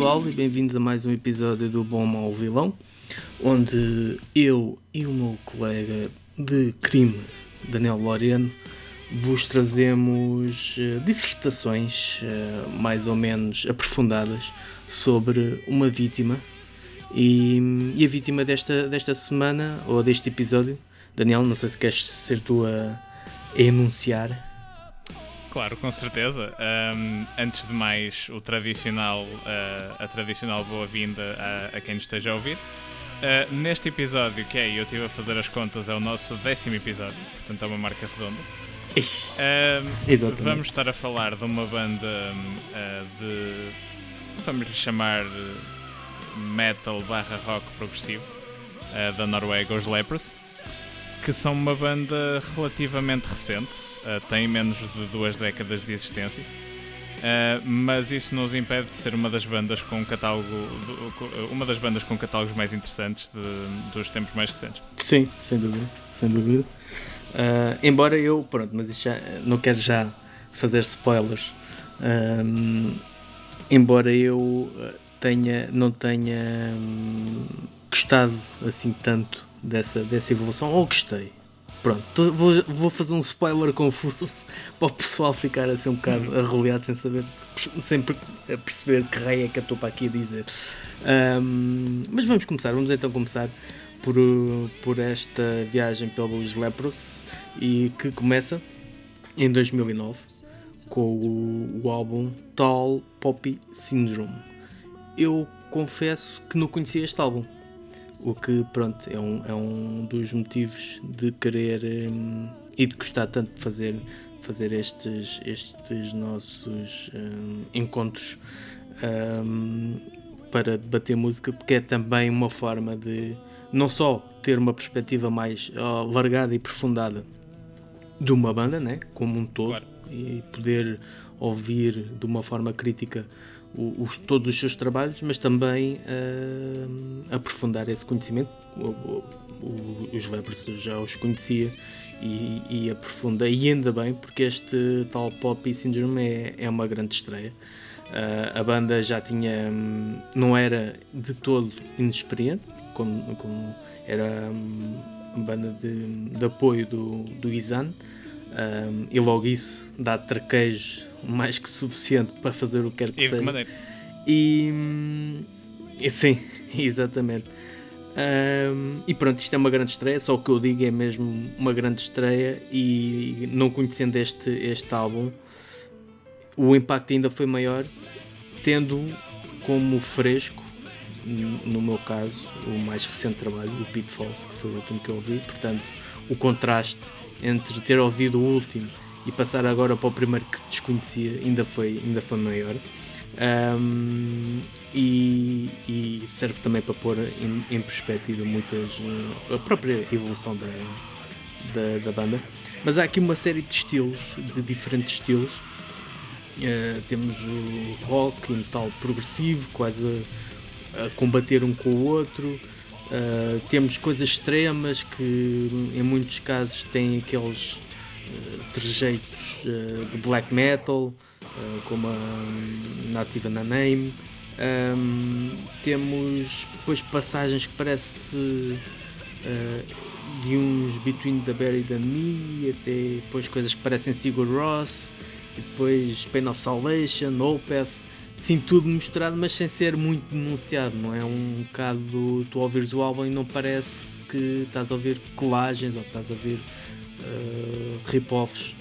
Pessoal e bem-vindos a mais um episódio do Bom Mal Vilão, onde eu e o meu colega de crime, Daniel Loriano, vos trazemos uh, dissertações uh, mais ou menos aprofundadas sobre uma vítima e, e, a vítima desta, desta semana ou deste episódio, Daniel, não sei se queres ser tu a, a enunciar. Claro, com certeza. Um, antes de mais, o tradicional, uh, a tradicional boa-vinda a, a, quem nos esteja a ouvir. Uh, neste episódio, que é, eu estive a fazer as contas, é o nosso décimo episódio, portanto é uma marca redonda. Uh, vamos estar a falar de uma banda uh, de. Vamos lhe chamar metal barra rock progressivo uh, da Noruega, os Lepers, que são uma banda relativamente recente, tem menos de duas décadas de existência. Uh, mas isso não os impede de ser uma das bandas com catálogo uma das bandas com catálogos mais interessantes de, dos tempos mais recentes. Sim, sem dúvida, sem dúvida. Uh, embora eu, pronto, mas isso já, não quero já fazer spoilers. Um, embora eu tenha, não tenha um, gostado assim tanto dessa, dessa evolução, ou gostei. Pronto, tô, vou, vou fazer um spoiler confuso para o pessoal ficar assim um bocado uhum. arroleado sem saber, sem perceber que raio é que eu estou para aqui a dizer. Um, mas vamos começar, vamos então começar por, por esta viagem pelos Lepros e que começa em 2009 com o, o álbum Tall Poppy Syndrome. Eu confesso que não conhecia este álbum, o que pronto é um, é um dos motivos de querer um, e de gostar tanto de fazer fazer estes estes nossos um, encontros um, para debater música porque é também uma forma de não só ter uma perspectiva mais uh, largada e aprofundada de uma banda, né, como um todo, claro. e poder ouvir de uma forma crítica os, todos os seus trabalhos, mas também uh, aprofundar esse conhecimento. O, os Vipers já os conhecia e, e e ainda bem, porque este tal Pop Syndrome é, é uma grande estreia. Uh, a banda já tinha, hum, não era de todo inexperiente, como, como era uma banda de, de apoio do, do Izan. Um, e logo isso dá traquejo mais que suficiente para fazer o que quer que e seja. E, e sim, exatamente. Um, e pronto, isto é uma grande estreia, só o que eu digo é mesmo uma grande estreia e não conhecendo este, este álbum, o impacto ainda foi maior, tendo como fresco no meu caso, o mais recente trabalho, o Pitfalls, que foi o último que eu ouvi. Portanto, o contraste entre ter ouvido o último e passar agora para o primeiro que desconhecia ainda foi, ainda foi maior. Um, e, e, serve também para pôr em, em perspectiva muitas a própria evolução da, da, da, banda. Mas há aqui uma série de estilos, de diferentes estilos. Uh, temos o rock, em tal progressivo, quase a combater um com o outro. Uh, temos coisas extremas que em muitos casos têm aqueles trejeitos uh, de black metal, como a Native na Name. Um, temos depois passagens que parece de uns Between the Buried and Me, até depois coisas que parecem Sigur Ross, e depois Pain of Salvation, Opeth sim tudo misturado, mas sem ser muito denunciado, não é? Um bocado tu ouvires o álbum e não parece que estás a ouvir colagens ou estás a ouvir uh, rip-offs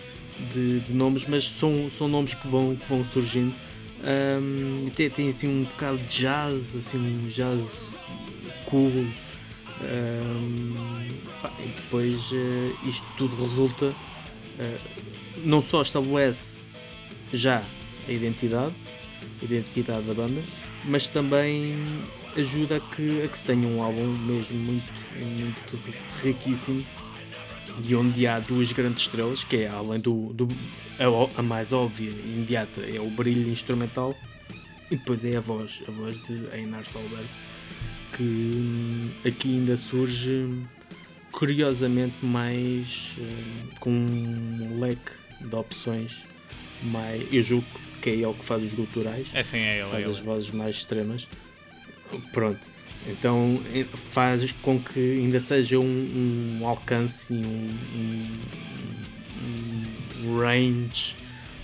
de, de, nomes, mas são, são nomes que vão, que vão surgindo. Um, tem, tem assim um bocado de jazz, assim um jazz cool. Um, e depois uh, isto tudo resulta, uh, não só estabelece já a identidade, identidade da banda, mas também ajuda a que, a que se tenha um álbum mesmo muito, muito riquíssimo de onde há duas grandes estrelas, que é além do, do a, a, mais óbvia e imediata é o brilho instrumental e depois é a voz, a voz de Einar Solberg, que hum, aqui ainda surge curiosamente mais hum, com um leque de opções mais. Eu julgo que é ele que faz os guturais. É sim, é ele. Faz é ele. as vozes mais extremas. Pronto. Então faz com que ainda seja um, um alcance e um, um, um, range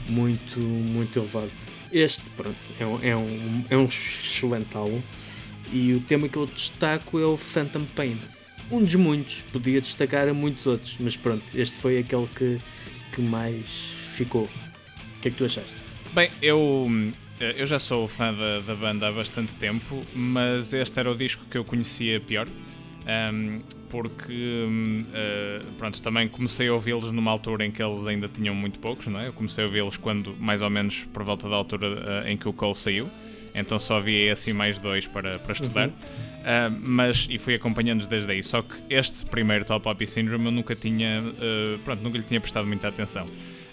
muito, muito elevado. Este, pronto, é um, é um, é um excelente álbum. E o tema que eu destaco é o Phantom Pain. Um dos muitos, podia destacar a muitos outros, mas pronto, este foi aquele que, que mais ficou. O que é que tu achaste? Bem, eu, eu já sou fã da, da banda há bastante tempo, mas este era o disco que eu conhecia pior. Um, porque uh, pronto, também comecei a ouvi-los numa altura em que eles ainda tinham muito poucos, não é? Eu comecei a ouvi-los quando, mais ou menos por volta da altura uh, em que o Cole saiu então só havia e mais dois para, para estudar. Uhum. Uh, mas, e fui acompanhando desde aí. Só que este primeiro Top Poppy Syndrome eu nunca tinha, pronto, nunca lhe tinha prestado muita atenção.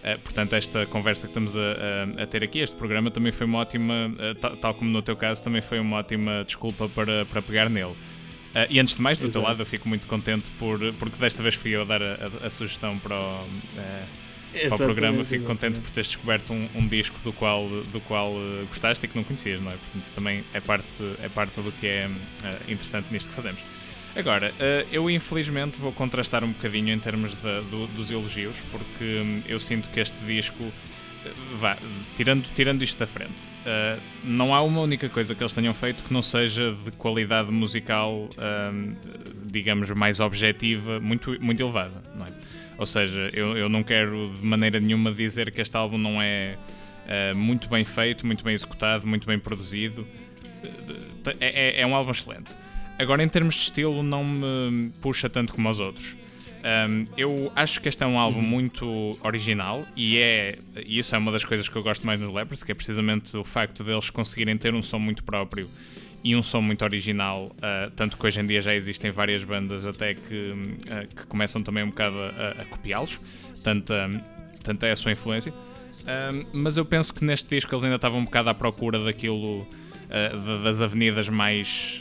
Uh, portanto, esta conversa que estamos a, a, a, ter aqui, este programa também foi uma ótima, tal, tal, como no teu caso, também foi uma ótima desculpa para, para pegar nele. e antes de mais, do Exato. teu lado, eu fico muito contente por, porque desta vez fui eu a dar a, a sugestão para o para o programa. Fico contente por teres descoberto um, um, disco do qual, do qual uh, gostaste e que não conhecias, não é? Portanto, isso também é parte, é parte do que é uh, interessante nisto que fazemos. Agora, uh, eu infelizmente vou contrastar um bocadinho em termos de, do, dos elogios, porque um, eu sinto que este disco. Vá, tirando, tirando isto da frente, não há uma única coisa que eles tenham feito que não seja de qualidade musical, hum, digamos, mais objetiva, muito, muito elevada, não é? Ou seja, eu, eu não quero de maneira nenhuma dizer que este álbum não é muito bem feito, muito bem executado, muito bem produzido. É, é, é, um álbum excelente. Agora, em termos de estilo, não me puxa tanto como os outros. Um, eu acho que este é um álbum uhum. muito original e é e isso é uma das coisas que eu gosto mais nos Lepers, que é precisamente o facto deles conseguirem ter um som muito próprio e um som muito original, uh, tanto que hoje em dia já existem várias bandas até que, uh, que começam também um bocado a, a copiá-los, tanto, um, tanto é a sua influência. Um, mas eu penso que neste disco eles ainda estavam um bocado à procura daquilo, uh, das avenidas mais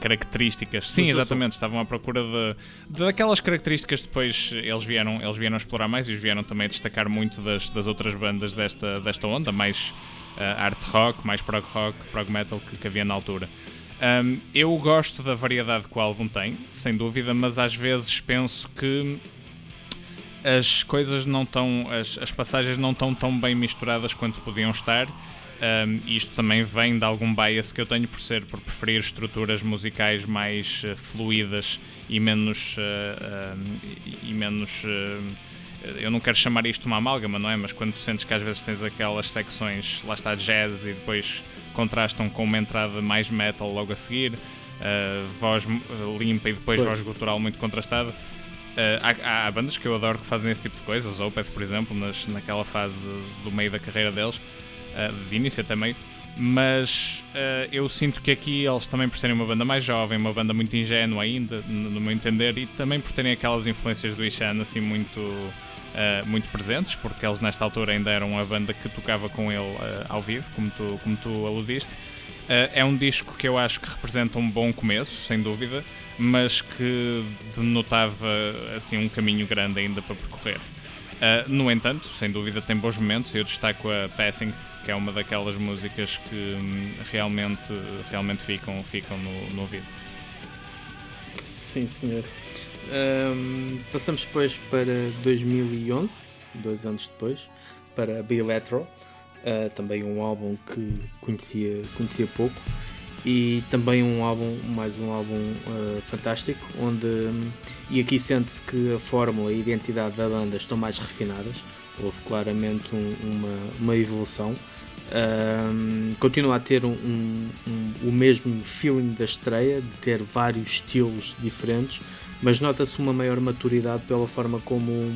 características. Sim, exatamente, estavam à procura de, de daquelas características depois eles vieram, eles vieram explorar mais e eles vieram também destacar muito das, das outras bandas desta, desta onda, mais uh, art rock, mais prog rock, prog metal que, que havia na altura. Um, eu gosto da variedade que o álbum tem, sem dúvida, mas às vezes penso que as coisas não estão, as, as passagens não estão tão bem misturadas quanto podiam estar. Um, isto também vem de algum bias que eu tenho por ser, por preferir estruturas musicais mais uh, fluídas e menos, uh, uh, e menos eu não quero chamar isto uma amálgama, não é? Mas quando tu sentes que às vezes tens aquelas secções, lá está jazz e depois contrastam com uma entrada mais metal logo a seguir, uh, voz limpa e depois Foi. voz gutural muito contrastada. Uh, há, há, bandas que eu adoro que fazem esse tipo de coisas, Opeth, por exemplo, nas, naquela fase do meio da carreira deles, de início meio. Mas uh, eu sinto que aqui eles também por serem uma banda mais jovem, uma banda muito ingênua ainda, no meu entender, e também por terem aquelas influências do Ishan assim muito uh, muito presentes, porque eles nesta altura ainda eram a banda que tocava com ele uh, ao vivo, como tu, como tu aludiste. Uh, é um disco que eu acho que representa um bom começo, sem dúvida, mas que denotava assim, um caminho grande ainda para percorrer. Uh, no entanto, sem dúvida, tem bons momentos. Eu destaco a Passing, que é uma daquelas músicas que hum, realmente, realmente ficam, ficam no, no ouvido. Sim, senhor. Um, passamos depois para 2011, dois anos depois, para Bilateral, uh, também um álbum que conhecia, conhecia pouco e também um álbum, mais um álbum uh, fantástico, onde um, e aqui sente-se que a fórmula e a identidade da banda estão mais refinadas, houve claramente um, uma, uma evolução. Um, continua a ter um, o mesmo feeling da estreia, de ter vários estilos diferentes, mas nota-se uma maior maturidade pela forma como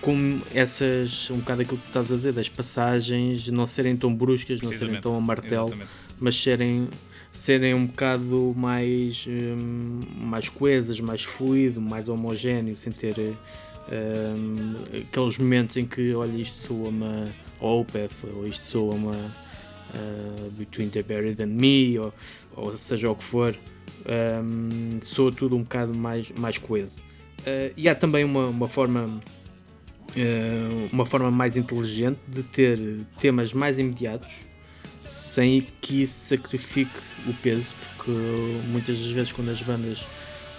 como essas, um bocado aquilo que tu estavas a dizer, das passagens não serem tão bruscas, não serem tão a martelo, Exatamente. Mas serem, serem um bocado mais, um, mais coesas, mais fluido, mais homogéneo, sem ter um, aqueles momentos em que, olha, isto soa uma Opeth, ou isto soa uma uh, Between the Buried and Me, ou, ou seja o que for um, soa tudo um bocado mais, mais coeso. Uh, e há também uma, uma forma uh, uma forma mais inteligente de ter temas mais imediatos sem que isso sacrifique o peso, porque muitas das vezes quando as bandas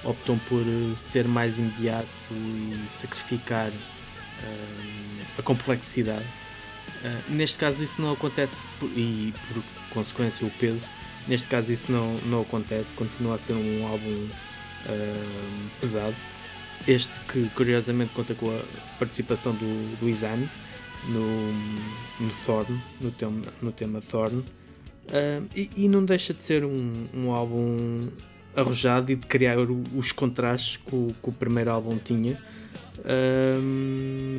optam por ser mais imediato e sacrificar uh, a complexidade, uh, neste caso isso não acontece e por consequência o peso, neste caso isso não, não acontece, continua a ser um álbum uh, pesado. Este que curiosamente conta com a participação do, do no, no Thorn, no tema, no tema Thorn, Uh, e, e, não deixa de ser um, um álbum arrojado e de criar os contrastes que o, que o primeiro álbum tinha.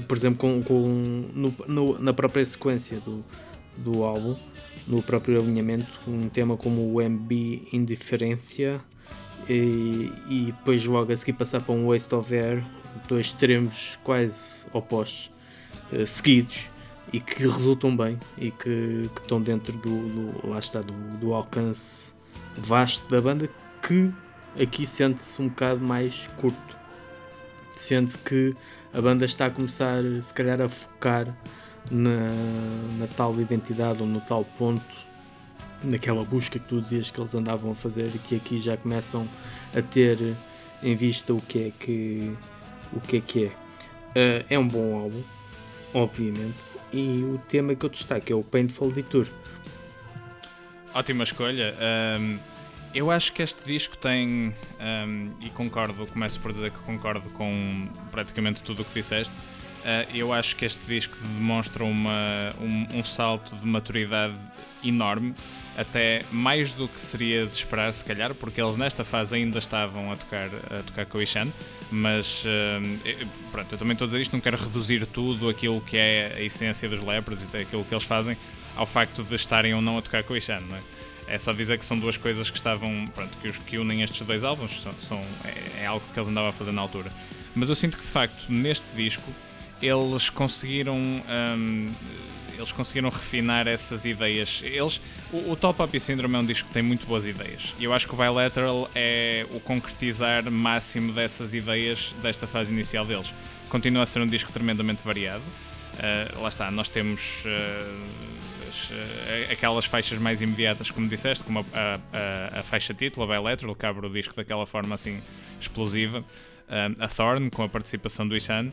Por exemplo, com, com no, no, na própria sequência do, do álbum, no próprio alinhamento, um tema como o MB Indiferência e, e depois logo a seguir passar para um Waste of Air, dois extremos quase opostos, uh, seguidos e que resultam bem e que, que estão dentro do, do, lá está, do, do, alcance vasto da banda que aqui sente-se um bocado mais curto. Sente-se que a banda está a começar se calhar a focar na, na tal identidade ou no tal ponto naquela busca que tu dizias que eles andavam a fazer e que aqui já começam a ter em vista o que é que o que é que é. Uh, é um bom álbum, obviamente, e o tema que eu destaco é o Painful Detour. Ótima escolha. Um, eu acho que este disco tem, um, e concordo, começo por dizer que concordo com praticamente tudo o que disseste. Uh, eu acho que este disco demonstra uma, um, um salto de maturidade enorme até mais do que seria de esperar, se calhar, porque eles nesta fase ainda estavam a tocar, a tocar com o Ishan, mas uh, pronto, eu também estou a dizer isto, não quero reduzir tudo aquilo que é a essência dos Lepers e aquilo que eles fazem ao facto de estarem ou não a tocar com o Ishan, não é? É só dizer que são duas coisas que estavam, pronto, que, os, que unem estes dois álbuns, são, são é, é algo que eles andavam a fazer na altura. Mas eu sinto que de facto neste disco eles conseguiram um, eles conseguiram refinar essas ideias. Eles, o, o Top Up Syndrome é um disco que tem muito boas ideias. E eu acho que o Bilateral é o concretizar máximo dessas ideias desta fase inicial deles. Continua a ser um disco tremendamente variado. Uh, lá está, nós temos uh, as, aquelas faixas mais imediatas, como disseste, como a, a, a faixa título, a Bilateral, que abre o disco daquela forma assim explosiva. a Thorn, com a participação do Ishan.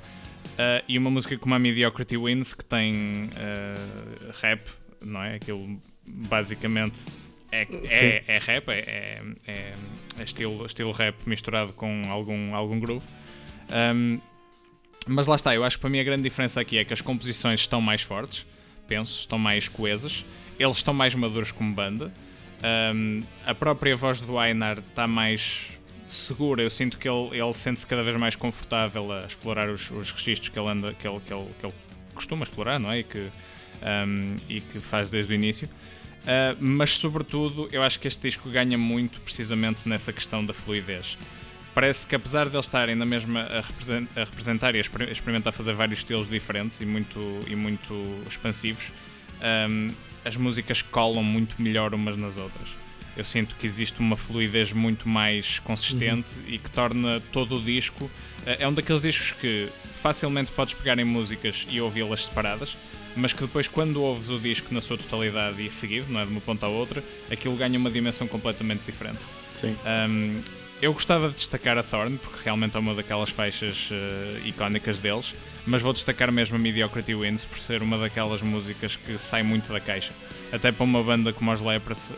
Uh, e uma música como a Mediocrity Wins, que tem uh, rap, não é? Aquilo basicamente é, é, é rap, é, é, é, estilo, estilo rap misturado com algum, algum groove. Um, mas lá está, eu acho que para mim a grande diferença aqui é que as composições estão mais fortes, penso, estão mais coesas, eles estão mais maduros como banda. Um, a própria voz do Ainar está mais segura. Eu sinto que ele, ele sente-se cada vez mais confortável a explorar os, os registros que ele, anda, que, ele, que, ele, que ele costuma explorar, não é? E que, um, e que faz desde o início. Uh, mas, sobretudo, eu acho que este disco ganha muito precisamente nessa questão da fluidez. Parece que, apesar de eles estarem na mesma a representar e a experimentar fazer vários estilos diferentes e muito, e muito expansivos, um, as músicas colam muito melhor umas nas outras eu sinto que existe uma fluidez muito mais consistente uhum. e que torna todo o disco. Eh, é um daqueles discos que facilmente podes pegar em músicas e ouvi-las separadas, mas que depois, quando ouves o disco na sua totalidade e seguido, não é de uma ponta à outra, aquilo ganha uma dimensão completamente diferente. Sim. Um, eu gostava de destacar a Thorn, porque realmente é uma daquelas faixas uh, icónicas deles, mas vou destacar mesmo a Mediocrity Wins por ser uma daquelas músicas que sai muito da caixa. Até para uma banda como os Lepers, uh,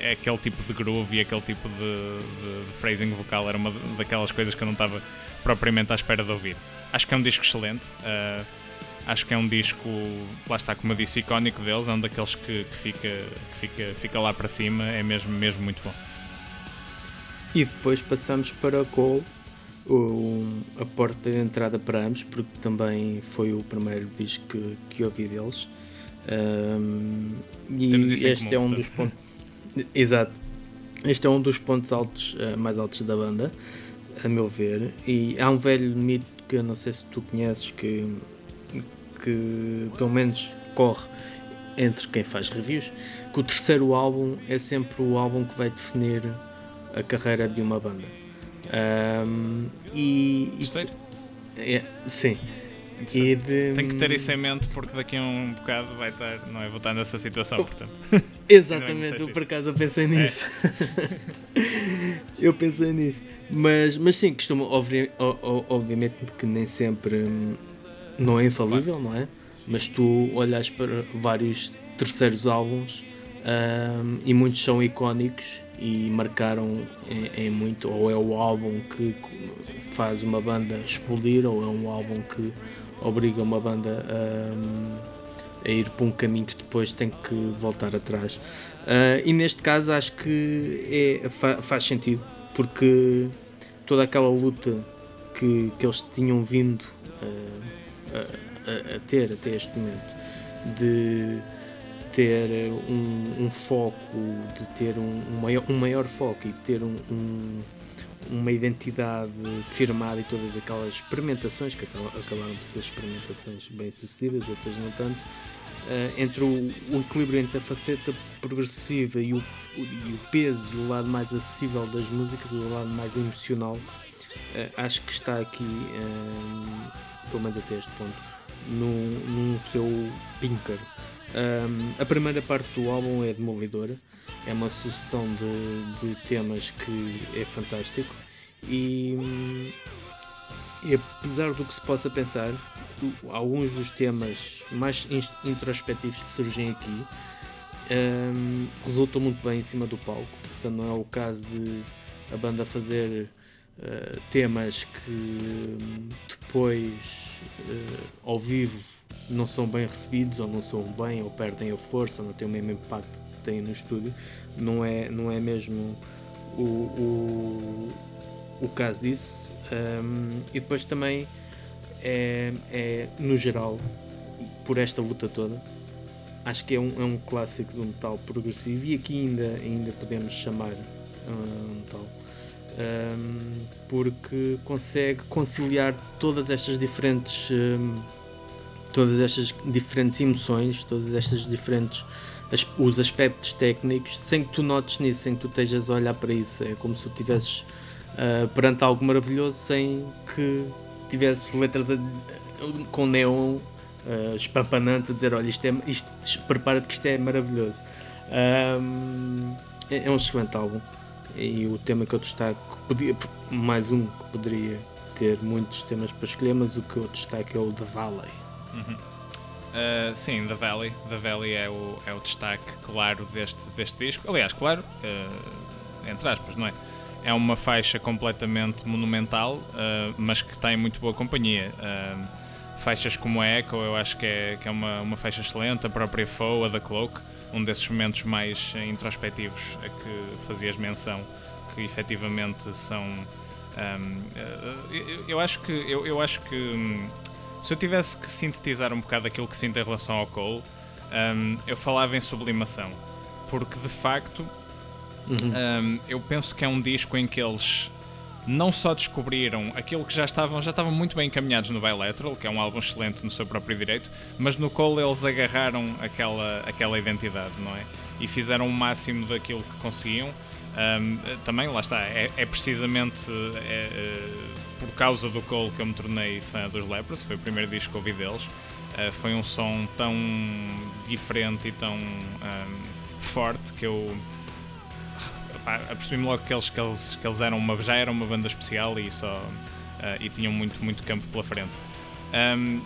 é, aquele tipo de groove e aquele tipo de, de, de, phrasing vocal era uma daquelas coisas que eu não estava propriamente à espera de ouvir. Acho que é um disco excelente. Uh, acho que é um disco, lá está, como eu disse, icónico deles, é um daqueles que, que, fica, que fica, fica lá para cima, é mesmo, mesmo muito bom. E depois passamos para Cole, o, a porta de entrada para ambos, porque também foi o primeiro disco que, que ouvi deles. Um, e este é um dos pontos. Exato. Este é um dos pontos altos, uh, mais altos da banda, a meu ver. E há um velho mito que eu não sei se tu conheces que, que pelo menos corre entre quem faz reviews, que o terceiro álbum é sempre o álbum que vai definir a carreira de uma banda. Um, e, e é, sim. E de... Tenho que ter isso em mente porque daqui a um bocado vai estar, não é? Vou estar nessa situação, portanto. Exatamente, eu por acaso eu pensei é. nisso. É. eu pensei nisso. Mas, mas sim, costumo, obviamente, porque nem sempre hum, não é infalível, claro. não é? Mas tu olhas para vários terceiros álbuns um, e muitos são icónicos e marcaram em, em, muito, ou é o álbum que faz uma banda explodir, ou é um álbum que obriga uma banda a, a ir para um caminho que depois tem que voltar atrás. Uh, e neste caso acho que é, fa, faz sentido, porque toda aquela luta que, que eles tinham vindo uh, a, a, ter até este momento de ter um, um, foco, de ter um, um, maior, um maior foco e de ter um, uma identidade firmada e todas aquelas experimentações que acabaram por ser experimentações bem sucedidas, outras não tanto, uh, entre o, o, equilíbrio entre a faceta progressiva e o, e o, peso e o lado mais acessível das músicas, o lado mais emocional, uh, acho que está aqui, uh, pelo menos até este ponto, no seu pinker. Um, a primeira parte do álbum é demolidora, é uma sucessão de, de temas que é fantástico e, e, apesar do que se possa pensar, alguns dos temas mais introspectivos que surgem aqui um, resultam muito bem em cima do palco. Portanto, não é o caso de a banda fazer uh, temas que depois uh, ao vivo não são bem recebidos, ou não são bem, ou perdem a força, ou não têm o mesmo impacto que têm no estúdio. Não é, não é mesmo o, o, o caso disso. Um, e depois também é, é, no geral, por esta luta toda, acho que é um, é um clássico do metal progressivo e aqui ainda, ainda podemos chamar um, metal. Um, porque consegue conciliar todas estas diferentes um, todas estas diferentes emoções, todas estas diferentes as, os aspectos técnicos, sem que tu notes nisso, sem que tu estejas a olhar para isso. É como se tu estivesses uh, perante algo maravilhoso sem que tivesses letras dizer, com neon uh, espampanante a dizer: Olha, isto é, isto, prepara-te que isto é maravilhoso. Um, é, é um excelente álbum. E o tema que eu destaco, podia, mais um que poderia ter muitos temas para escolher, mas o que eu destaco é o The Valley. Uh, sim, The Valley. The Valley é o, é o destaque claro deste, deste disco. Aliás, claro, uh, entre aspas, não é? É uma faixa completamente monumental, uh, mas que tem muito boa companhia. faixas como a Echo, eu acho que é, que é uma, uma faixa excelente. A própria Foe, a The Cloak, um desses momentos mais introspectivos a que fazias menção, que efetivamente são. Um, eu, eu, acho que eu, eu acho que hum, se eu tivesse que sintetizar um bocado aquilo que sinto em relação ao Cole, um, eu falava em sublimação. Porque de facto, uhum. um, eu penso que é um disco em que eles não só descobriram aquilo que já estavam, já estavam muito bem encaminhados no Bilateral, que é um álbum excelente no seu próprio direito, mas no Cole eles agarraram aquela, aquela identidade, não é? E fizeram o máximo daquilo que conseguiam. Um, também, lá está, é, é precisamente. É, é, por causa do Cole que eu me tornei fã dos Lepros, foi o primeiro disco que ouvi deles. Uh, foi um som tão diferente e tão um, forte que eu apercebi-me logo que eles, que, eles, que eles eram uma, já eram uma banda especial e, só, uh, e tinham muito, muito campo pela frente. Um,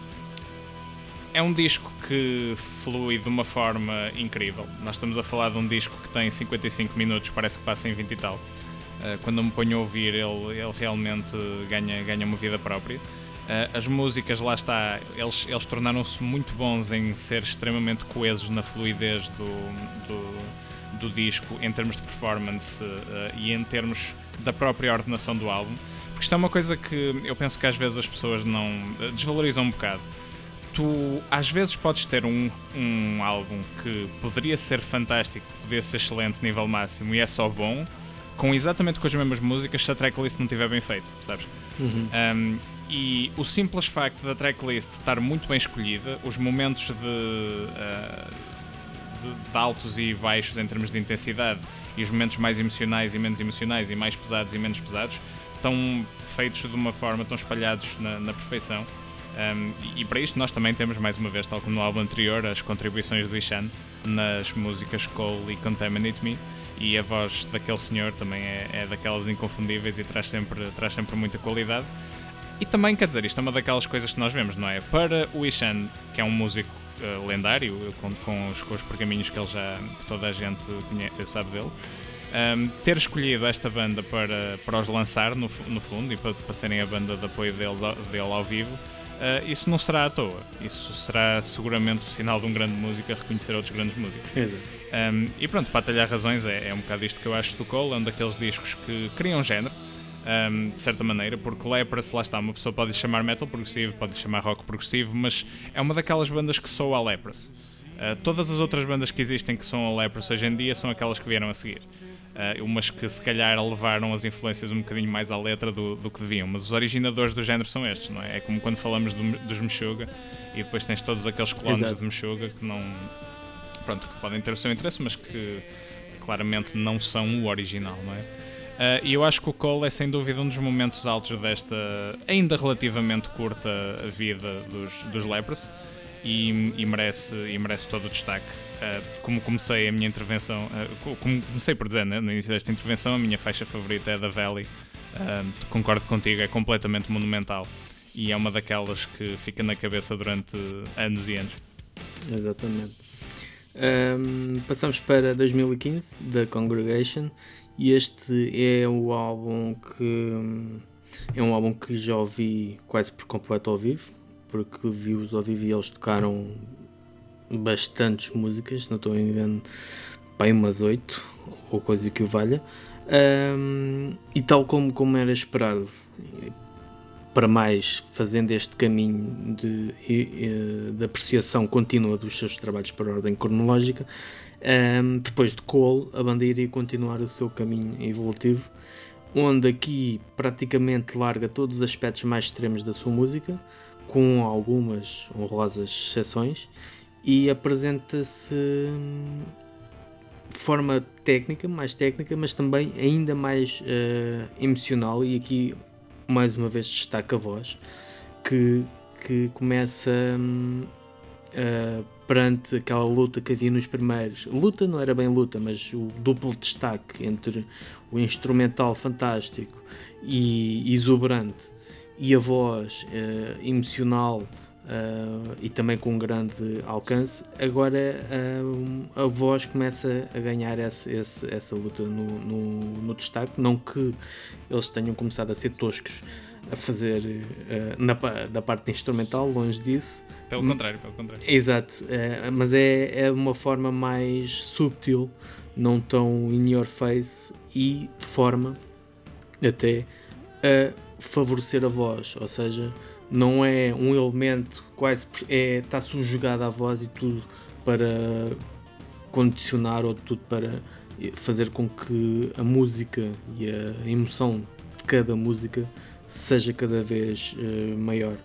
é um disco que flui de uma forma incrível. Nós estamos a falar de um disco que tem 55 minutos, parece que passa em 20 e tal. Eh, quando eu me ponho a ouvir, ele, ele realmente ganha, ganha uma vida própria. Uh, as músicas, lá está, eles, eles tornaram-se muito bons em ser extremamente coesos na fluidez do, do, do disco, em termos de performance uh, e em termos da própria ordenação do álbum. Porque isto é uma coisa que eu penso que às vezes as pessoas não desvalorizam um bocado. Tu às vezes podes ter um, um álbum que poderia ser fantástico, poderia ser excelente, nível máximo, e é só bom, com exatamente com as mesmas músicas se a tracklist não estiver bem feita, sabes? Uhum. Um, e o simples facto da tracklist estar muito bem escolhida, os momentos de, uh, de, de, altos e baixos em termos de intensidade e os momentos mais emocionais e menos emocionais e mais pesados e menos pesados estão feitos de uma forma, estão espalhados na, na perfeição. Um, e, para isto nós também temos mais uma vez, tal como no álbum anterior, as contribuições do Ishan nas músicas Cole e Contaminate Me e a voz daquele senhor também é, é daquelas inconfundíveis e traz sempre, traz sempre muita qualidade. E também, quer dizer, isto é uma daquelas coisas que nós vemos, não é? Para o Ishan, que é um músico uh, lendário, com, com, os, com os pergaminhos que ele já que toda a gente conhece, sabe dele, um, ter escolhido esta banda para, para os lançar, no, no fundo, e para, para serem a banda de apoio deles, dele ao vivo, uh, isso não será à toa. Isso será seguramente o sinal de um grande músico a reconhecer outros grandes músicos. Um, e pronto, para atalhar razões, é, é um bocado isto que eu acho do Cole, é um daqueles discos que criam género. Um, de certa maneira, porque Leprous, lá está, uma pessoa pode chamar metal progressivo, pode chamar rock progressivo, mas é uma daquelas bandas que soa a Leprous. Uh, todas as outras bandas que existem que são a Leprous hoje em dia são aquelas que vieram a seguir. Uh, umas que se calhar levaram as influências um bocadinho mais à letra do, do que deviam, mas os originadores do género são estes, não é? É como quando falamos do, dos Meshuga e depois tens todos aqueles clones Exato. de Meshuga que não. Pronto, que podem ter o seu interesse, mas que claramente não são o original, não é? Uh, e eu acho que o Cole é sem dúvida um dos momentos altos desta ainda relativamente curta vida dos, dos e, e, merece, e merece todo o destaque. Uh, como comecei a minha intervenção, uh, como comecei por dizer né, no início desta intervenção, a minha faixa favorita é da Valley. Uh, concordo contigo, é completamente monumental e é uma daquelas que fica na cabeça durante anos e anos. Exatamente. Um, passamos para 2015, da Congregation, e este é o álbum que é um álbum que já ouvi quase por completo ao vivo porque vi-os ao vivo e eles tocaram bastantes músicas, não estou engano, bem umas oito ou coisa que o valha. Um, e tal como, como era esperado, para mais fazendo este caminho de, de, apreciação contínua dos seus trabalhos para ordem cronológica, um, depois de Cole, a banda iria continuar o seu caminho evolutivo, onde aqui praticamente larga todos os aspectos mais extremos da sua música, com algumas honrosas exceções, e apresenta-se de forma técnica, mais técnica, mas também ainda mais uh, emocional. E aqui, mais uma vez, destaca a voz que, que começa uh, perante aquela luta que havia nos primeiros. Luta não era bem luta, mas o duplo destaque entre o instrumental fantástico e exuberante e a voz uh, emocional uh, e também com um grande alcance, agora uh, a voz começa a ganhar esse, esse, essa luta no, no, no, destaque. Não que eles tenham começado a ser toscos a fazer na, da parte instrumental, longe disso. Pelo contrário, pelo contrário. Exato, mas é, é uma forma mais subtil, não tão in your face e de forma até a favorecer a voz, ou seja, não é um elemento quase é está subjugado à voz e tudo para condicionar ou tudo para fazer com que a música e a emoção de cada música seja cada vez uh, maior.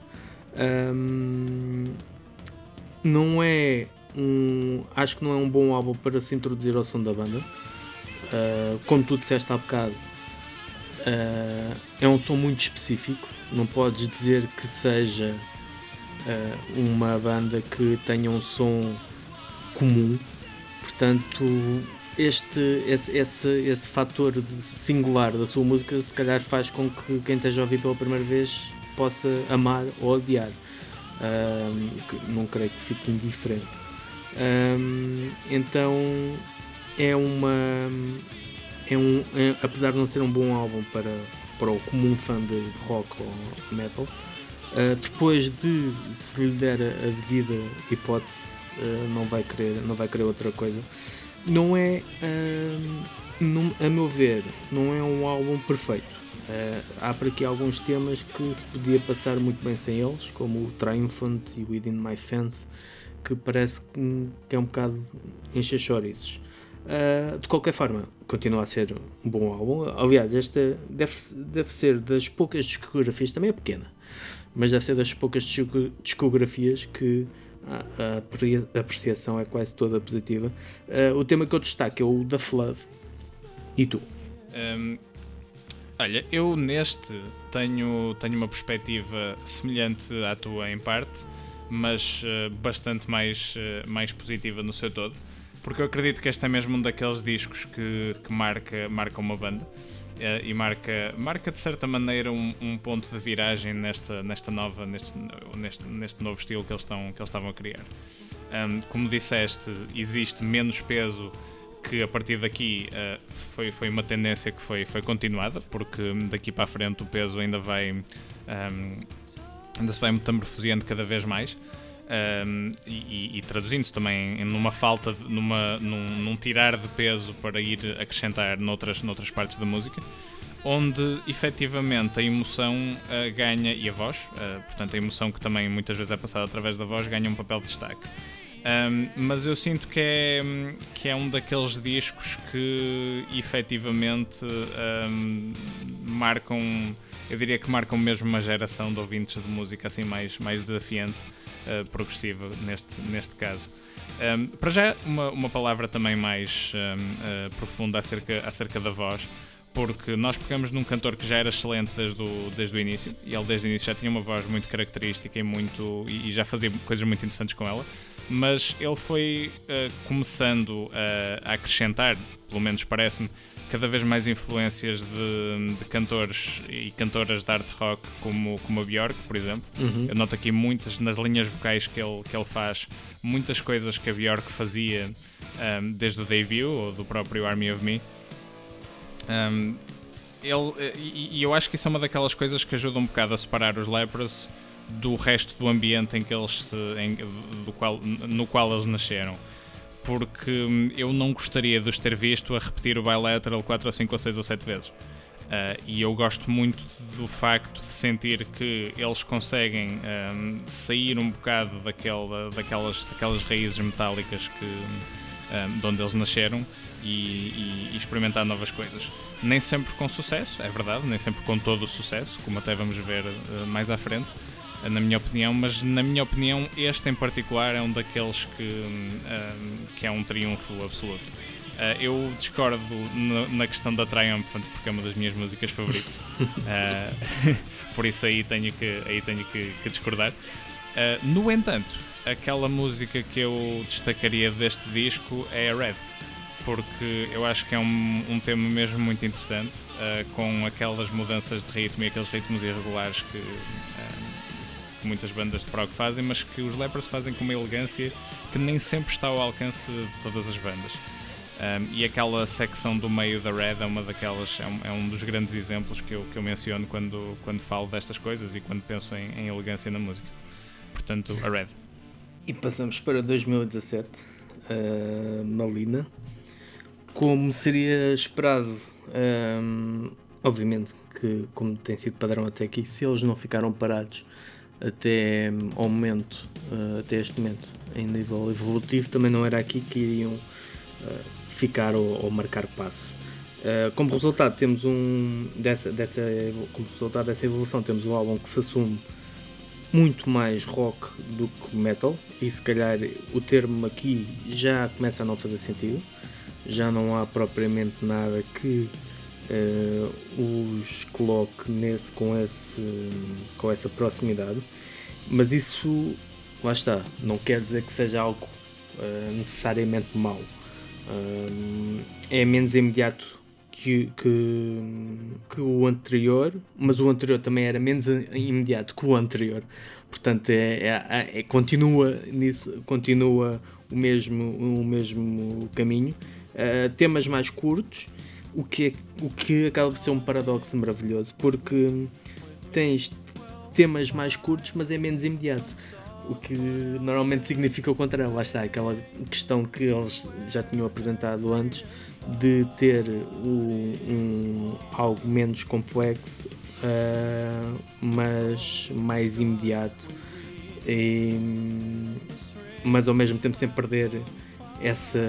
Um, não é um, acho que não é um bom álbum para se introduzir ao som da banda. Uh, como tu disseste há bocado, Uh, é um som muito específico, não podes dizer que seja uh, uma banda que tenha um som comum, portanto, este, esse, esse, esse fator singular da sua música se calhar faz com que quem esteja a ouvir pela primeira vez possa amar ou odiar. Uh, não creio que fique indiferente. então é uma é um, é, apesar de não ser um bom álbum para, para o comum fã de rock ou metal, uh, depois de se lhe der a, a devida hipótese, uh, não, vai querer, não vai querer outra coisa. Não é, uh, a meu ver, não é um álbum perfeito. há por aqui alguns temas que se podia passar muito bem sem eles, como o Triumphant e o Within My Fence, que parece que é um bocado encher chouriços. Uh, de qualquer forma, continua a ser um bom álbum. Aliás, esta deve, deve ser das poucas discografias, também é pequena, mas deve ser das poucas discografias que a, a apreciação é quase toda positiva. Uh, o tema que eu destaco é o The Flood. E tu? Um, Olha, eu neste tenho, tenho uma perspectiva semelhante à tua em parte, mas uh, bastante mais, mais positiva no seu todo, porque eu acredito que este é mesmo um daqueles discos que, que marca, marca uma banda uh, e marca, marca de certa maneira um, um, ponto de viragem nesta, nesta nova, neste, neste, neste novo estilo que eles, estão, que eles estavam a criar. Um, como disseste, existe menos peso que a partir daqui uh, foi, foi uma tendência que foi, foi continuada, porque daqui para a frente o peso ainda vai um, ainda se vai metamorfoseando cada vez mais. Um, e, e traduzindo-se também numa falta, de, numa, num, num, tirar de peso para ir acrescentar noutras, noutras partes da música, onde efetivamente a emoção uh, ganha, e a voz, uh, portanto a emoção que também muitas vezes é passada através da voz, ganha um papel de destaque. Um, mas eu sinto que é, que é um daqueles discos que efetivamente um, marcam, eu diria que marcam mesmo uma geração de ouvintes de música assim mais, mais desafiante, uh, progressiva neste, neste caso. Um, para já, uma, uma palavra também mais uh, profunda acerca, acerca da voz porque nós pegamos num cantor que já era excelente desde o, desde o início, e ele desde o início já tinha uma voz muito característica e, muito, e, já fazia coisas muito interessantes com ela, mas ele foi uh, começando a, a, acrescentar, pelo menos parece-me, cada vez mais influências de, de, cantores e cantoras de art rock como, como a Björk, por exemplo. Uhum. Eu noto aqui muitas, nas linhas vocais que ele, que ele faz, muitas coisas que a Björk fazia um, ehm, desde o debut ou do próprio Army of Me. Um, ele, eh, e, e, eu acho que isso é uma daquelas coisas que ajuda um bocado a separar os Lepros do resto do ambiente em que eles se, em, do qual, no qual eles nasceram. Porque hum, eu não gostaria de os ter visto a repetir o bilateral 4 ou 5 ou 6 ou 7 vezes. Uh, e eu gosto muito do facto de sentir que eles conseguem um, sair um bocado daquela, daquelas, daquelas raízes metálicas que, um, de onde eles nasceram e, e, e, experimentar novas coisas. Nem sempre com sucesso, é verdade, nem sempre com todo o sucesso, como até vamos ver uh, mais à frente, na minha opinião, mas na minha opinião este em particular é um daqueles que, uh, que é um triunfo absoluto. eu discordo na questão da Triumphant porque é uma das minhas músicas favoritas, por isso aí tenho que, aí tenho que, que discordar. no entanto, aquela música que eu destacaria deste disco é a Red porque eu acho que é um, um tema mesmo muito interessante, uh, com aquelas mudanças de ritmo e aqueles ritmos irregulares que, uh, muitas bandas de prog fazem, mas que os Lepers fazem com uma elegância que nem sempre está ao alcance de todas as bandas. Um, e aquela secção do meio da Red é uma daquelas, é um, é um, dos grandes exemplos que eu, que eu menciono quando, quando falo destas coisas e quando penso em, em elegância na música. Portanto, a Red. E passamos para 2017, uh, Malina como seria esperado. Um, obviamente que, como tem sido padrão até aqui, se eles não ficaram parados até ao momento, uh, até este momento, em nível evolutivo, também não era aqui que iriam uh, ficar ou, ou, marcar passo. Uh, como resultado temos um dessa, dessa como resultado dessa evolução temos um álbum que se assume muito mais rock do que metal e se calhar o termo aqui já começa a não fazer sentido já não há propriamente nada que uh, os coloque nesse, com, esse, com essa proximidade, mas isso, lá está, não quer dizer que seja algo uh, necessariamente mau. Uh, é menos imediato que, que, que, o anterior, mas o anterior também era menos imediato que o anterior. Portanto, é, é, é continua nisso, continua o mesmo, o mesmo caminho uh, temas mais curtos, o que, é, o que acaba por ser um paradoxo maravilhoso, porque tens temas mais curtos, mas é menos imediato. O que normalmente significa o contrário. Lá está, aquela questão que eles já tinham apresentado antes de ter um, um algo menos complexo, uh, mas mais imediato, e, mas ao mesmo tempo sem perder essa,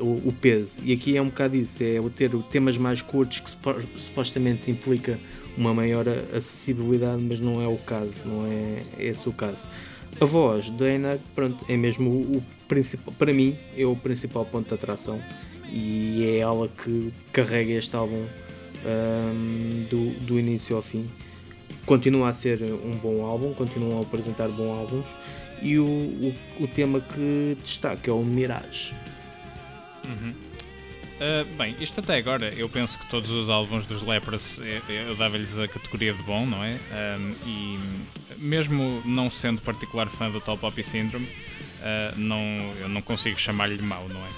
o, o, peso. E aqui é um bocado isso, é o ter temas mais curtos que supostamente implica uma maior acessibilidade, mas não é o caso, não é esse o caso. A voz da Einag, pronto, é mesmo o, o principal, para mim, é o principal ponto de atração e é ela que carrega este álbum um, do, do início ao fim. Continua a ser um bom álbum, continuam a apresentar bons álbuns e o, o, o tema que destaca é o Mirage. Uhum. Uh, bem, isto até agora, eu penso que todos os álbuns dos Lepros eu, eu dava-lhes a categoria de bom, não é? Um, e mesmo não sendo particular fã do Tall Poppy Syndrome, uh, não, eu não consigo chamar-lhe mau, não é?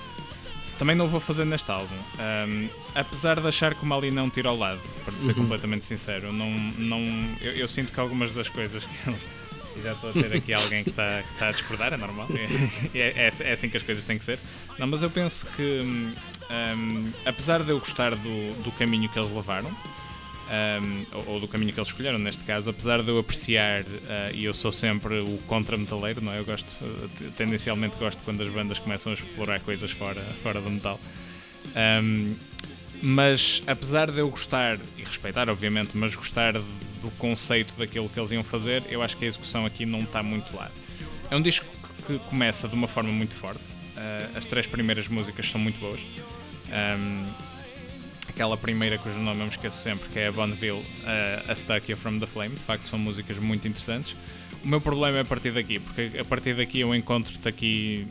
Também não o vou fazer neste álbum. Um, apesar de achar que o Mali não tira ao lado, para ser uhum. completamente sincero, não, não, eu, eu, sinto que algumas das coisas que eles. E já estou a ter aqui alguém que está que tá a discordar, é normal. É, é, é, assim que as coisas têm que ser. Não, mas eu penso que, um, apesar de eu gostar do, do caminho que eles levaram, um, ou, ou, do caminho que eles escolheram neste caso, apesar de eu apreciar, uh, e eu sou sempre o contra-metaleiro, não é? Eu gosto, uh, tendencialmente gosto quando as bandas começam a explorar coisas fora, fora do metal. Um, mas apesar de eu gostar, e respeitar obviamente, mas gostar do conceito daquilo que eles iam fazer, eu acho que a execução aqui não está muito lá. É um disco que começa de uma forma muito forte, uh, as três primeiras músicas são muito boas. Um, aquela primeira cujo nome eu me esqueço sempre, que é a Bonneville, uh, A Stuck From The Flame. De facto, são músicas muito interessantes. O meu problema é a partir daqui, porque a partir daqui eu encontro-te aqui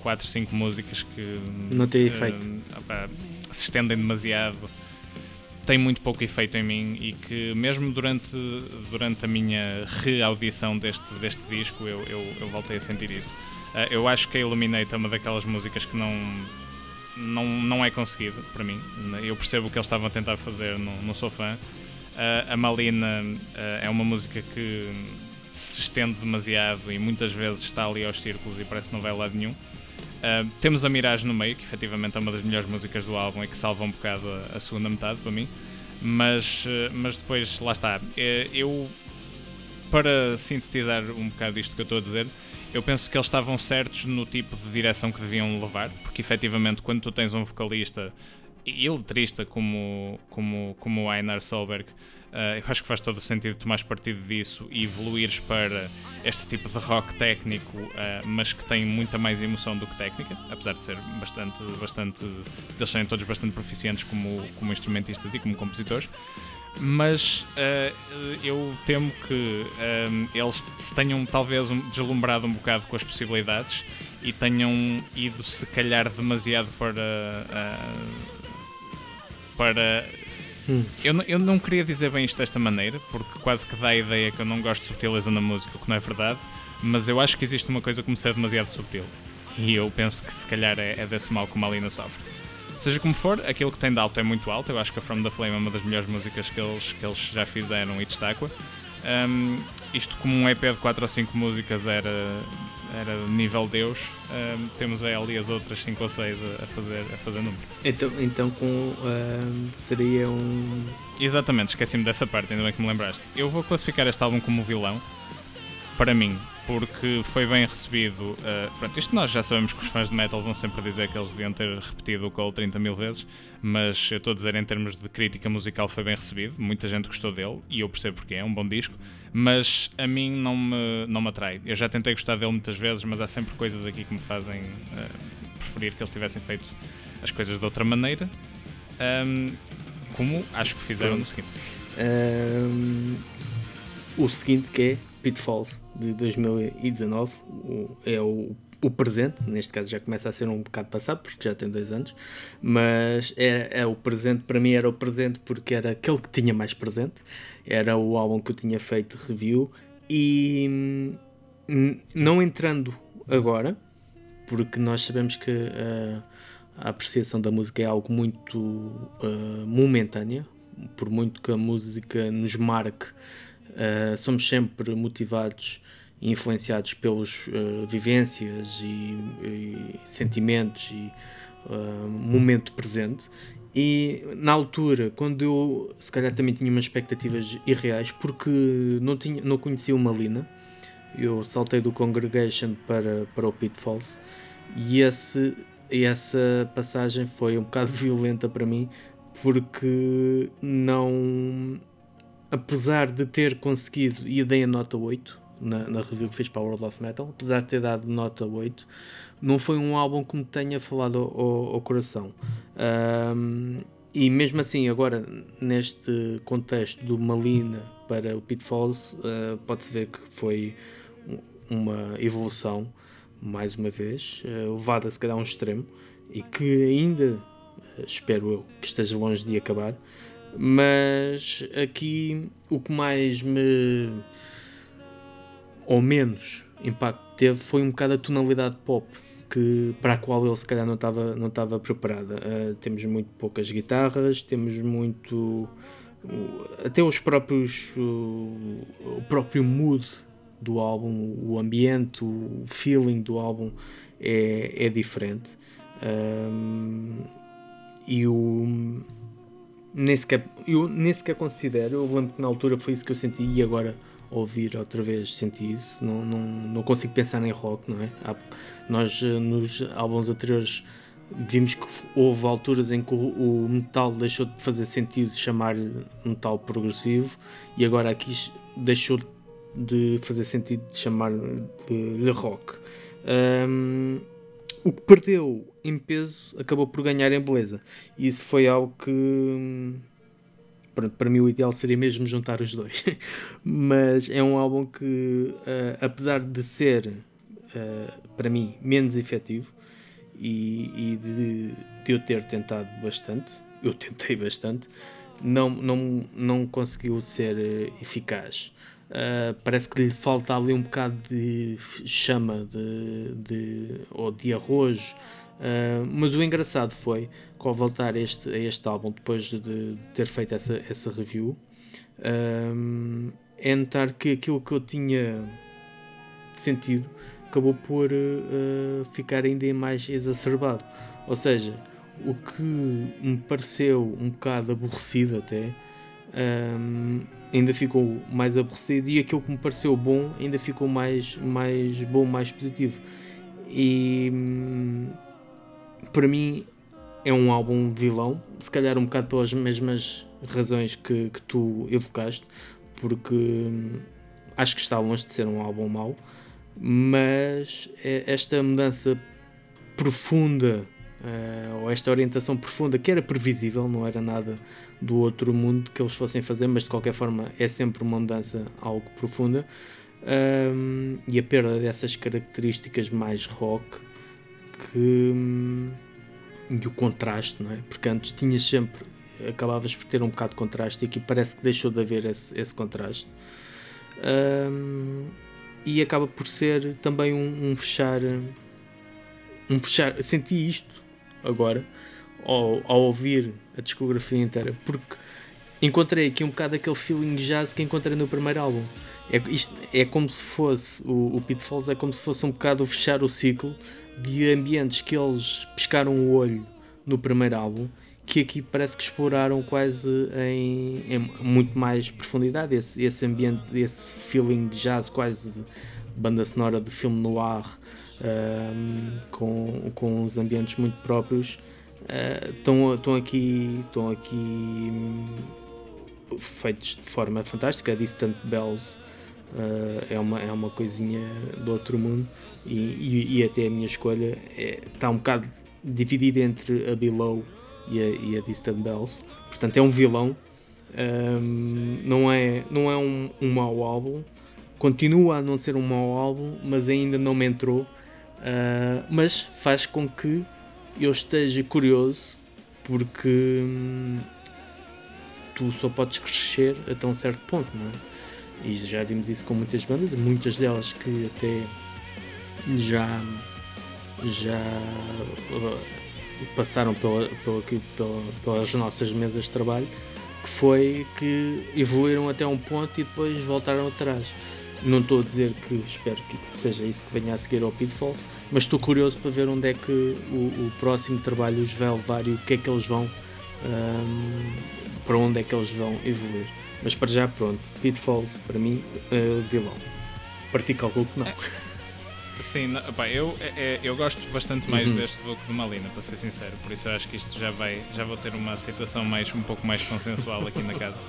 4, 5 músicas que não tem efeito. Uh, se estendem demasiado, têm muito pouco efeito em mim e que mesmo durante, durante a minha reaudição deste, deste disco eu, eu, eu voltei a sentir isto. Uh, eu acho que a Illuminate é uma daquelas músicas que não não, não é conseguido para mim. Eu percebo o que eles estavam a tentar fazer, não, não sou fã. Uh, a Malina uh, é uma música que se estende demasiado e muitas vezes está ali aos círculos e parece que não vai a lado nenhum. Uh, temos a Mirage no meio, que efetivamente é uma das melhores músicas do álbum e que salva um bocado a, a segunda metade para mim. Mas, mas depois, lá está. Eu, para sintetizar um bocado isto que eu estou a dizer, eu penso que eles estavam certos no tipo de direção que deviam levar, porque efetivamente quando tu tens um vocalista e letrista como, como, como o Einar Solberg, uh, eu acho que faz todo o sentido tomar partido disso e evoluires para este tipo de rock técnico, uh, mas que tem muita mais emoção do que técnica, apesar de ser bastante, bastante, eles serem todos bastante proficientes como, como instrumentistas e como compositores. Mas uh, eu temo que eles se tenham talvez deslumbrado um bocado com as possibilidades e tenham ido se calhar demasiado para para hum. eu, eu não queria dizer bem isto desta maneira porque quase que dá a ideia que eu não gosto de subtileza na música o que não é verdade mas eu acho que existe uma coisa como ser demasiado subtil e eu penso que se calhar é, é desse mal que a Malina sofre Seja como for, aquilo que tem de alto é muito alto. Eu acho que a From the Flame é uma das melhores músicas que eles, que eles já fizeram e destaco. Um, isto como um EP de 4 ou 5 músicas era, era nível Deus, um, temos ali as outras 5 ou 6 a, fazer, a fazer número. Então, então com, um, seria um. Exatamente, esqueci-me dessa parte, ainda bem que me lembraste. Eu vou classificar este álbum como vilão, para mim, porque foi bem recebido. Uh, pronto, isto nós já sabemos que os fãs de metal vão sempre dizer que eles deviam ter repetido o Cole 30 mil vezes, mas eu estou a dizer em termos de crítica musical foi bem recebido, muita gente gostou dele e eu percebo porque é um bom disco, mas a mim não me, não me atrai. Eu já tentei gostar dele muitas vezes, mas há sempre coisas aqui que me fazem uh, preferir que eles tivessem feito as coisas de outra maneira, um, como acho que fizeram Pronto. no seguinte. Um, o seguinte que é Pitfalls de 2019 é o, o presente, neste caso já começa a ser um bocado passado porque já tem dois anos, mas é, é o presente, para mim era o presente porque era aquele que tinha mais presente, era o álbum que eu tinha feito review e hum, não entrando agora, porque nós sabemos que uh, a apreciação da música é algo muito uh, momentânea, por muito que a música nos marque Uh, somos sempre motivados e influenciados pelas uh, vivências e, e, sentimentos e uh, momento presente. E na altura, quando eu se calhar também tinha umas expectativas irreais, porque não, tinha, não conhecia o Malina, eu saltei do Congregation para, para o Pitfalls e esse, essa passagem foi um bocado violenta para mim porque não apesar de ter conseguido, e dei a nota 8 na, na review que fiz para World of Metal, apesar de ter dado nota 8, não foi um álbum que me tenha falado ao, ao coração. Um, e mesmo assim, agora, neste contexto do Malina para o Pitfalls, uh, pode-se ver que foi uma evolução, mais uma vez, uh, levada se calhar a um extremo, e que ainda, uh, espero eu, que esteja longe de acabar. Mas aqui o que mais me. ou menos impacto teve foi um bocado a tonalidade pop que, para a qual ele se calhar não estava não estava preparada. Uh, temos muito poucas guitarras, temos muito até os próprios o próprio mood do álbum, o ambiente, o feeling do álbum é, é diferente. Um, e o nem sequer, eu nem sequer considero, eu lembro que na altura foi isso que eu senti e agora ouvir outra vez senti isso. Não, não, não consigo pensar em rock, não é? Há, nós eh, nos álbuns anteriores vimos que houve alturas em que o, metal deixou de fazer sentido chamar-lhe metal progressivo e agora aqui deixou de fazer sentido de chamar-lhe de, rock. Um, o que perdeu em peso acabou por ganhar em beleza. E isso foi algo que pronto, para mim o ideal seria mesmo juntar os dois. Mas é um álbum que, uh, apesar de ser, uh, para mim, menos efetivo e, e de, de, eu ter tentado bastante, eu tentei bastante, não, não, não conseguiu ser eh, eficaz. Uh, parece que lhe falta ali um bocado de chama de, de, ou de arroz Uh, mas o engraçado foi que ao voltar este, a este álbum, depois de, de ter feito essa, essa review, uh, é notar que aquilo que eu tinha sentido acabou por uh, ficar ainda mais exacerbado. Ou seja, o que me pareceu um bocado aborrecido até. Um, ainda ficou mais aborrecido e aquilo que me pareceu bom ainda ficou mais, mais bom, mais positivo. E para mim é um álbum vilão, se calhar um bocado pelas mesmas razões que, que tu evocaste, porque hum, acho que está longe de ser um álbum mau, mas é esta mudança profunda, uh, ou esta orientação profunda, que era previsível, não era nada do outro mundo que eles fossem fazer, mas de qualquer forma é sempre uma mudança algo profunda, um, e a perda dessas características mais rock que. Hum, e o contraste, não é? Porque antes tinhas sempre, acabavas por ter um bocado de contraste e aqui parece que deixou de haver esse, esse contraste. Um, e acaba por ser também um, um, fechar. Um fechar. Senti isto agora ao, ao ouvir a discografia inteira, porque encontrei aqui um bocado aquele feeling jazz que encontrei no primeiro álbum. É, isto, é como se fosse o, o Pitfalls, é como se fosse um bocado fechar o ciclo de ambientes que eles pescaram o olho no primeiro álbum, que aqui parece que exploraram quase em, em muito mais profundidade. Esse, esse ambiente, esse feeling de jazz, quase banda sonora de filme no ar, um, com, com os ambientes muito próprios. Estão uh, aqui, estão aqui um, feitos de forma fantástica. Distant Bells uh, é, uma, é uma coisinha do outro mundo e, e, e até a minha escolha está é, um bocado dividida entre a Below e a, e a Distant Bells. Portanto, é um vilão. Um, não é, não é um, um mau álbum. Continua a não ser um mau álbum, mas ainda não me entrou. Uh, mas faz com que eu esteja curioso porque hum, tu só podes crescer até um certo ponto, não é? E já vimos isso com muitas bandas, muitas delas que até já já uh, passaram pela, pela, pela, pelas nossas mesas de trabalho que foi que evoluíram até um ponto e depois voltaram atrás. Não estou a dizer que espero que seja isso que venha a seguir ao Pitfalls, mas estou curioso para ver onde é que o, o próximo trabalho os vai levar e o que é que eles vão um, para onde é que eles vão evoluir. Mas para já pronto, Pitfalls para mim uh, vilão. Parti cálculo que não. Sim, não, pá, eu, é, é, eu gosto bastante mais uhum. deste look do Malina, para ser sincero, por isso eu acho que isto já vai já vou ter uma aceitação mais, um pouco mais consensual aqui na casa.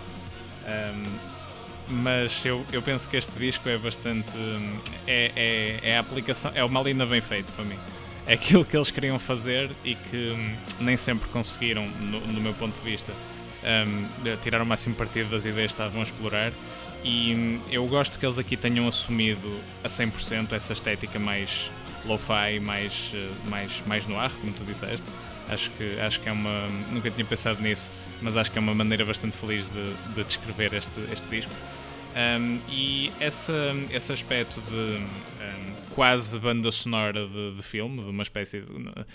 Um, mas eu, eu penso que este disco é bastante. É, é, é a aplicação, é o Malina bem feito para mim. é aquilo que eles queriam fazer e que hum, nem sempre conseguiram, no, no meu ponto de vista, um, tirar o máximo partido das ideias que estavam a explorar. E hum, eu gosto que eles aqui tenham assumido a 100% essa estética mais lo-fi, mais, uh, mais, mais noir, como tu disseste. Acho que, acho que é uma. Nunca tinha pensado nisso, mas acho que é uma maneira bastante feliz de, de descrever este, este disco. Um, e essa, esse aspecto de um, quase banda sonora de, de, filme, de uma espécie de,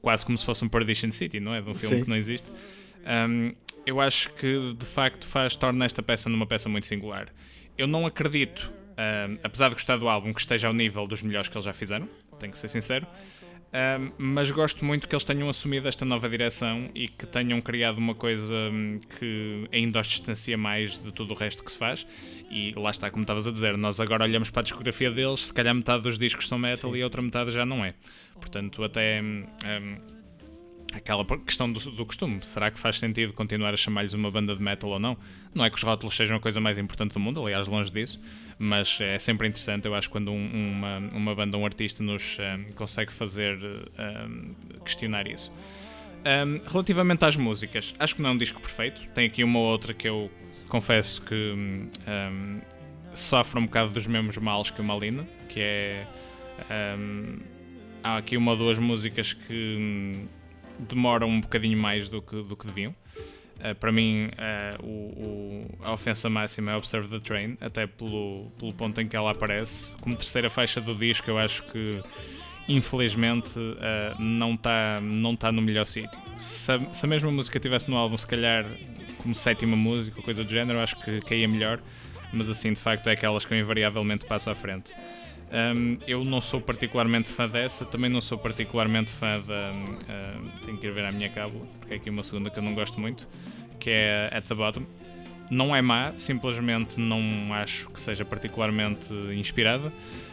quase como se fosse um Perdition City, não é? De um filme Sim. que não existe. Um, eu acho que de facto faz, torna esta peça numa peça muito singular. Eu não acredito, apesar de gostar do álbum, que esteja ao nível dos melhores que eles já fizeram, tenho que ser sincero. Um, mas gosto muito que eles tenham assumido esta nova direção e que tenham criado uma coisa hum, que ainda os distancia mais de tudo o resto que se faz. E lá está, como estavas a dizer, nós agora olhamos para a discografia deles, se calhar metade dos discos são metal Sim. e a outra metade já não é. Portanto, até. Um, aquela questão do, do, costume. Será que faz sentido continuar a chamar-lhes uma banda de metal ou não? Não é que os rótulos sejam a coisa mais importante do mundo, aliás, longe disso, mas é sempre interessante, eu acho, quando um, uma, uma banda, um artista nos um, eh, consegue fazer um, eh, questionar isso. Um, relativamente às músicas, acho que não é um disco perfeito. Tem aqui uma ou outra que eu confesso que um, sofre um bocado dos mesmos males que o Malina, que é. Um, há aqui uma ou duas músicas que demoram um bocadinho mais do que, do que deviam. Uh, para mim, uh, o, o, a ofensa máxima é Observe the Train, até pelo, pelo ponto em que ela aparece. Como terceira faixa do disco, eu acho que infelizmente uh, não está não tá no melhor sítio. Se, se, a mesma música estivesse no álbum, se calhar como sétima música coisa do género, eu acho que caía melhor, mas assim de facto é aquelas que eu invariavelmente passo à frente. Um, eu não sou particularmente fã dessa, também não sou particularmente fã da. Uh, tenho que ir ver a minha cábula, porque é aqui uma segunda que eu não gosto muito, que é At the Bottom. Não é má, simplesmente não acho que seja particularmente inspirada.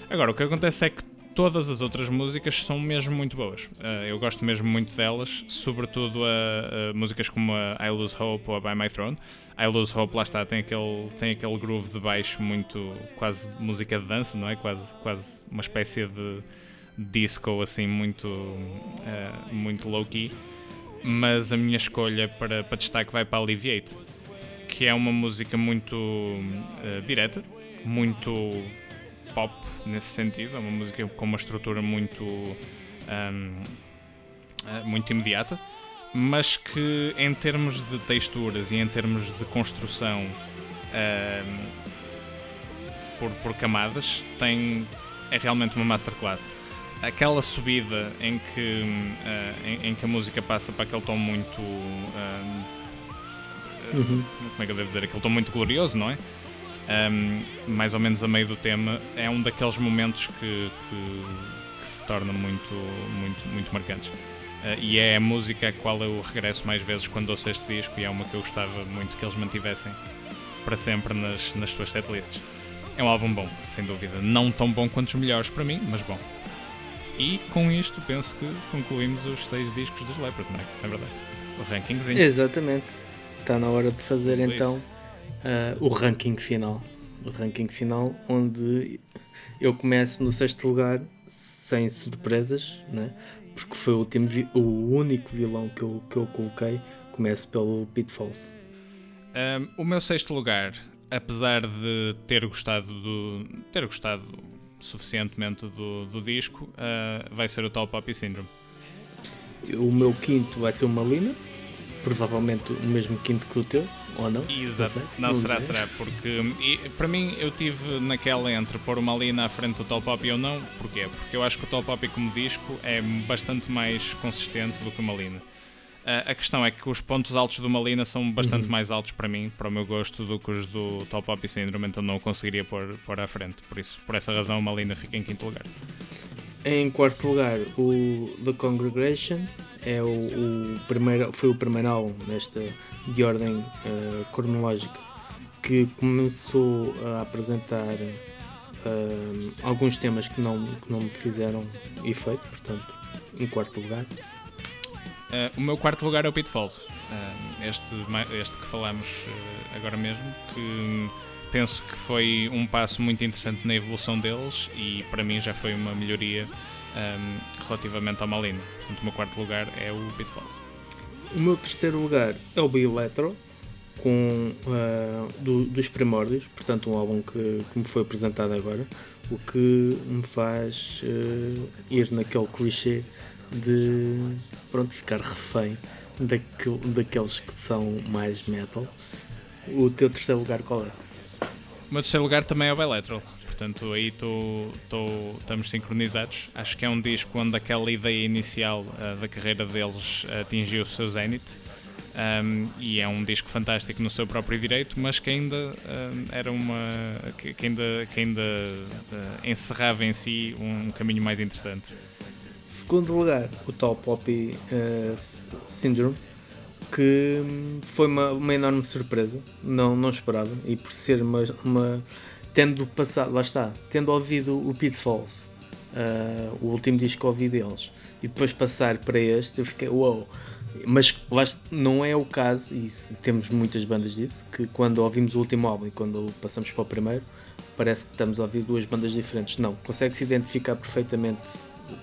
Agora, o que acontece é que todas as outras músicas são mesmo muito boas. Uh, eu gosto mesmo muito delas, sobretudo a, a, músicas como a I Lose Hope ou a By My Throne. I Lose Hope, lá está, tem aquele, tem aquele groove de baixo muito quase música de dança, não é? Quase, quase uma espécie de disco assim muito, uh, muito low-key. Mas a minha escolha para, para destaque vai para Alleviate, que é uma música muito uh, direta, muito pop nesse sentido, é uma música com uma estrutura muito, um, eh, muito imediata, mas que em termos de texturas e em termos de construção um, por, por camadas tem, é realmente uma masterclass. Aquela subida em que, uh, em, em, que a música passa para aquele tom muito. Um, uhum. Como é que eu devo dizer? Aquele tom muito glorioso, não é? Um, mais ou menos a meio do tema, é um daqueles momentos que, que, que se tornam muito, muito, muito marcantes. Uh, e é a música a qual eu regresso mais vezes quando ouço este disco e é uma que eu gostava muito que eles mantivessem para sempre nas, nas suas setlists. É um álbum bom, sem dúvida. Não tão bom quanto os melhores para mim, mas bom. E com isto penso que concluímos os seis discos dos Lepers, não é? É verdade. O rankingzinho. Exatamente. Está na hora de fazer então o ranking final. O ranking final, onde eu começo no sexto lugar sem surpresas, né? porque foi o, último o único vilão que eu, que eu coloquei. Começo pelo Pitfalls. Um, o meu sexto lugar, apesar de ter gostado do, ter gostado suficientemente do, do disco, uh, vai ser o Tall Poppy Syndrome. O meu quinto vai ser o Malina, provavelmente o mesmo quinto que o teu ou não? Exato. Não, não será, será. Porque e, para mim eu tive naquela entre pôr uma linha à frente do Tall Poppy ou não. Porquê? Porque eu acho que o Tall Poppy como disco é bastante mais consistente do que o Malina. Uh, a questão é que os pontos altos do Malina são bastante uhum. mais altos para mim, para o meu gosto, do que os do Tall Poppy Syndrome, então não o conseguiria pôr, pôr à frente. Por isso, por essa razão, o Malina fica em quinto lugar. Em quarto lugar, o The Congregation é o, o primeiro, foi o primeiro álbum nesta de ordem uh, cronológica que começou a apresentar uh, alguns temas que não, que não me fizeram efeito, portanto, em quarto lugar. Uh, o meu quarto lugar é o Pitfalls, este, este que falamos agora mesmo, que penso que foi um passo muito interessante na evolução deles e para mim já foi uma melhoria um, relativamente ao Malina. Portanto, o meu quarto lugar é o Pitfalls. O meu terceiro lugar é o Bieletro, com uh, do, dos primórdios, portanto um álbum que, que, me foi apresentado agora, o que me faz uh, ir naquele clichê de pronto, ficar refém daquele, daqueles que são mais metal. O teu terceiro lugar qual é? O meu terceiro lugar também é o Bilateral. Portanto, aí tô, tô, estamos sincronizados. Acho que é um disco onde aquela ideia inicial uh, da carreira deles atingiu o seu zenith. Um, e é um disco fantástico no seu próprio direito, mas que ainda um, era uma que, que ainda, que ainda uh, encerrava em si um caminho mais interessante. Segundo lugar, o Top Poppy uh, Syndrome, que foi uma, uma enorme surpresa, não, não esperava, e por ser uma, uma tendo passado, lá está, tendo ouvido o Pitfalls, uh, o último disco que ouvi deles, e depois passar para este, eu fiquei, uau! Wow. Mas não é o caso, e temos muitas bandas disso, que quando ouvimos o último álbum e quando passamos para o primeiro, parece que estamos a ouvir duas bandas diferentes. Não, consegue-se identificar perfeitamente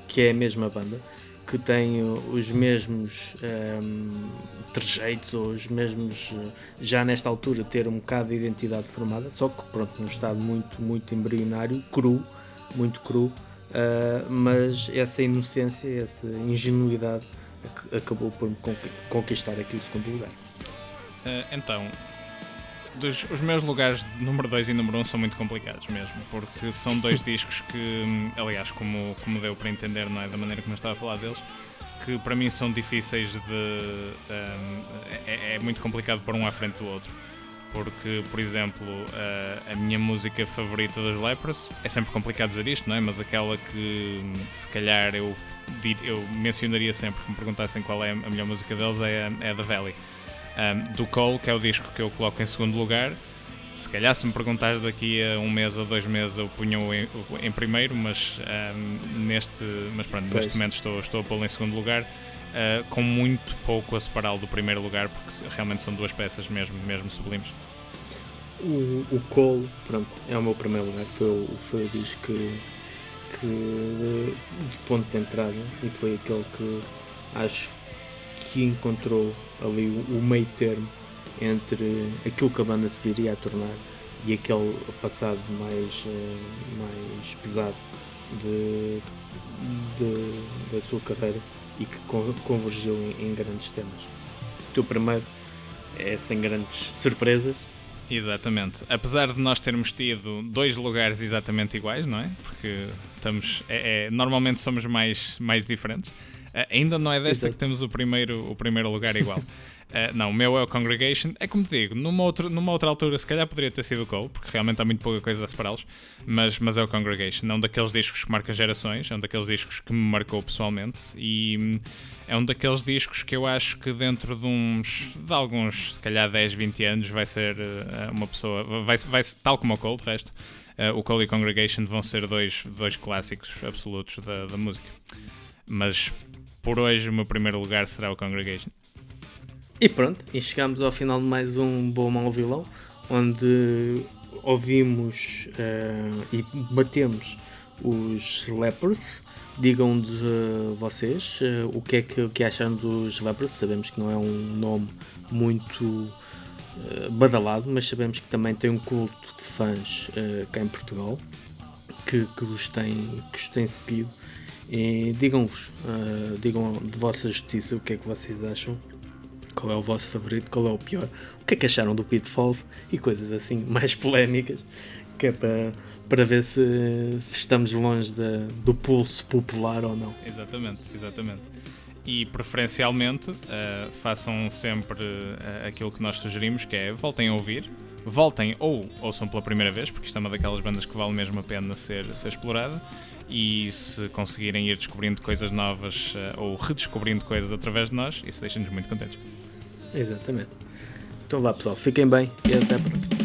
que é a mesma banda, que tem os mesmos um, ehm, trejeitos ou os mesmos, já nesta altura, ter um bocado de identidade formada, só que pronto, num estado muito, muito embrionário, cru, muito cru, uh, mas essa inocência, essa ingenuidade acabou por me conquistar aqui o segundo lugar. Uh, então, dos, os meus lugares número 2 e número 1 um são muito complicados mesmo, porque são dois discos que, aliás, como, como deu para entender, não é? Da maneira como eu estava a falar deles, que para mim são difíceis de. Um, é, é, muito complicado pôr um à frente do outro. Porque, por exemplo, a, a minha música favorita dos Lepers é sempre complicado dizer isto, não é? Mas aquela que se calhar eu, eu mencionaria sempre que me perguntassem qual é a melhor música deles é, é a The Valley um, do Cole, que é o disco que eu coloco em segundo lugar. Se calhar, se me perguntares daqui a um mês ou dois meses, eu punho em, em primeiro, mas, um, neste, mas pronto, neste momento estou, estou a pô-lo em segundo lugar, uh, com muito pouco a separá-lo do primeiro lugar, porque realmente são duas peças mesmo, mesmo sublimes. O, o Cole, pronto, é o meu primeiro lugar, foi o, foi o disco que, que de ponto de entrada e foi aquele que acho que encontrou ali o, o meio termo entre aquilo que a banda se viria a tornar e aquele passado mais, eh, mais pesado de, de, da sua carreira e que convergiu em, em grandes temas. O teu primeiro é sem grandes surpresas. Exatamente. Apesar de nós termos tido dois lugares exatamente iguais, não é? Porque estamos. É, é, normalmente somos mais, mais diferentes. Uh, ainda não é desta Exato. que temos o primeiro, o primeiro lugar igual. Uh, não, o meu é o Congregation. É como te digo, numa outra, numa outra altura se calhar poderia ter sido o Cole, porque realmente há muito pouca coisa a separá-los, mas, mas é o Congregation. É um daqueles discos que marca gerações, é um daqueles discos que me marcou pessoalmente e hum, é um daqueles discos que eu acho que dentro de uns, de alguns, se calhar 10, 20 anos vai ser uh, uma pessoa, vai, vai, tal como o Cole, de resto, uh, o Cole e Congregation vão ser dois, dois clássicos absolutos da, da música. Mas por hoje o meu primeiro lugar será o Congregation. E pronto, e chegamos ao final de mais um Bom Mal Vilão, onde ouvimos uh, e batemos os Lepers. Digam-nos uh, vocês uh, o que é que, que acham dos Lepers. Sabemos que não é um nome muito badalado, mas sabemos que também tem um culto de fãs cá em Portugal que, que, os tem, que os tem seguido e digam-vos, uh, digam de vossa justiça o que é que vocês acham, qual é o vosso favorito, qual é o pior, o que é que acharam do Pitfalls e coisas assim mais polémicas, que é para, para ver se, se estamos longe de, do pulso popular ou não. Exatamente, exatamente. E preferencialmente uh, façam sempre uh, aquilo que nós sugerimos, que é voltem a ouvir, voltem ou ouçam pela primeira vez, porque isto é uma daquelas bandas que vale mesmo a pena ser, ser explorada e se conseguirem ir descobrindo coisas novas uh, ou redescobrindo coisas através de nós, isso deixa-nos muito contentes. Exatamente. Então vá pessoal, fiquem bem e até a próxima.